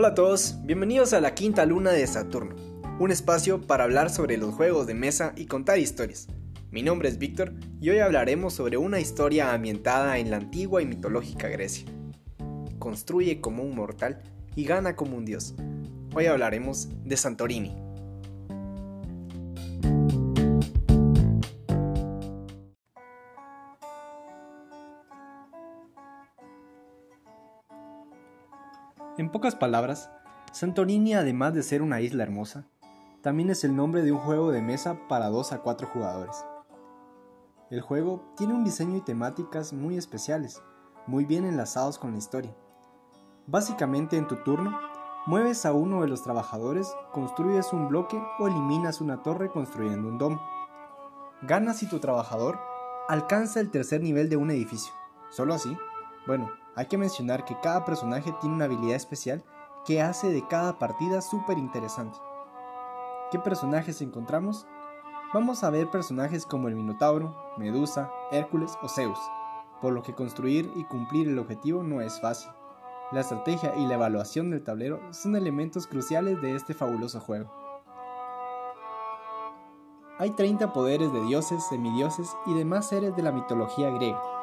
Hola a todos, bienvenidos a la quinta luna de Saturno, un espacio para hablar sobre los juegos de mesa y contar historias. Mi nombre es Víctor y hoy hablaremos sobre una historia ambientada en la antigua y mitológica Grecia. Construye como un mortal y gana como un dios. Hoy hablaremos de Santorini. En pocas palabras, Santorini además de ser una isla hermosa, también es el nombre de un juego de mesa para 2 a 4 jugadores. El juego tiene un diseño y temáticas muy especiales, muy bien enlazados con la historia. Básicamente en tu turno, mueves a uno de los trabajadores, construyes un bloque o eliminas una torre construyendo un domo. Ganas si tu trabajador alcanza el tercer nivel de un edificio. ¿Solo así? Bueno, hay que mencionar que cada personaje tiene una habilidad especial que hace de cada partida súper interesante. ¿Qué personajes encontramos? Vamos a ver personajes como el Minotauro, Medusa, Hércules o Zeus, por lo que construir y cumplir el objetivo no es fácil. La estrategia y la evaluación del tablero son elementos cruciales de este fabuloso juego. Hay 30 poderes de dioses, semidioses y demás seres de la mitología griega.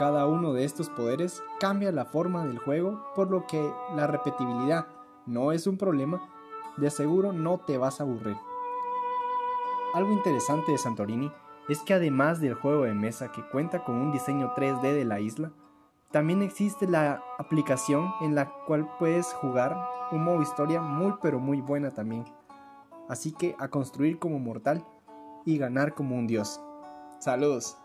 Cada uno de estos poderes cambia la forma del juego, por lo que la repetibilidad no es un problema, de seguro no te vas a aburrir. Algo interesante de Santorini es que además del juego de mesa que cuenta con un diseño 3D de la isla, también existe la aplicación en la cual puedes jugar un modo historia muy pero muy buena también. Así que a construir como mortal y ganar como un dios. Saludos.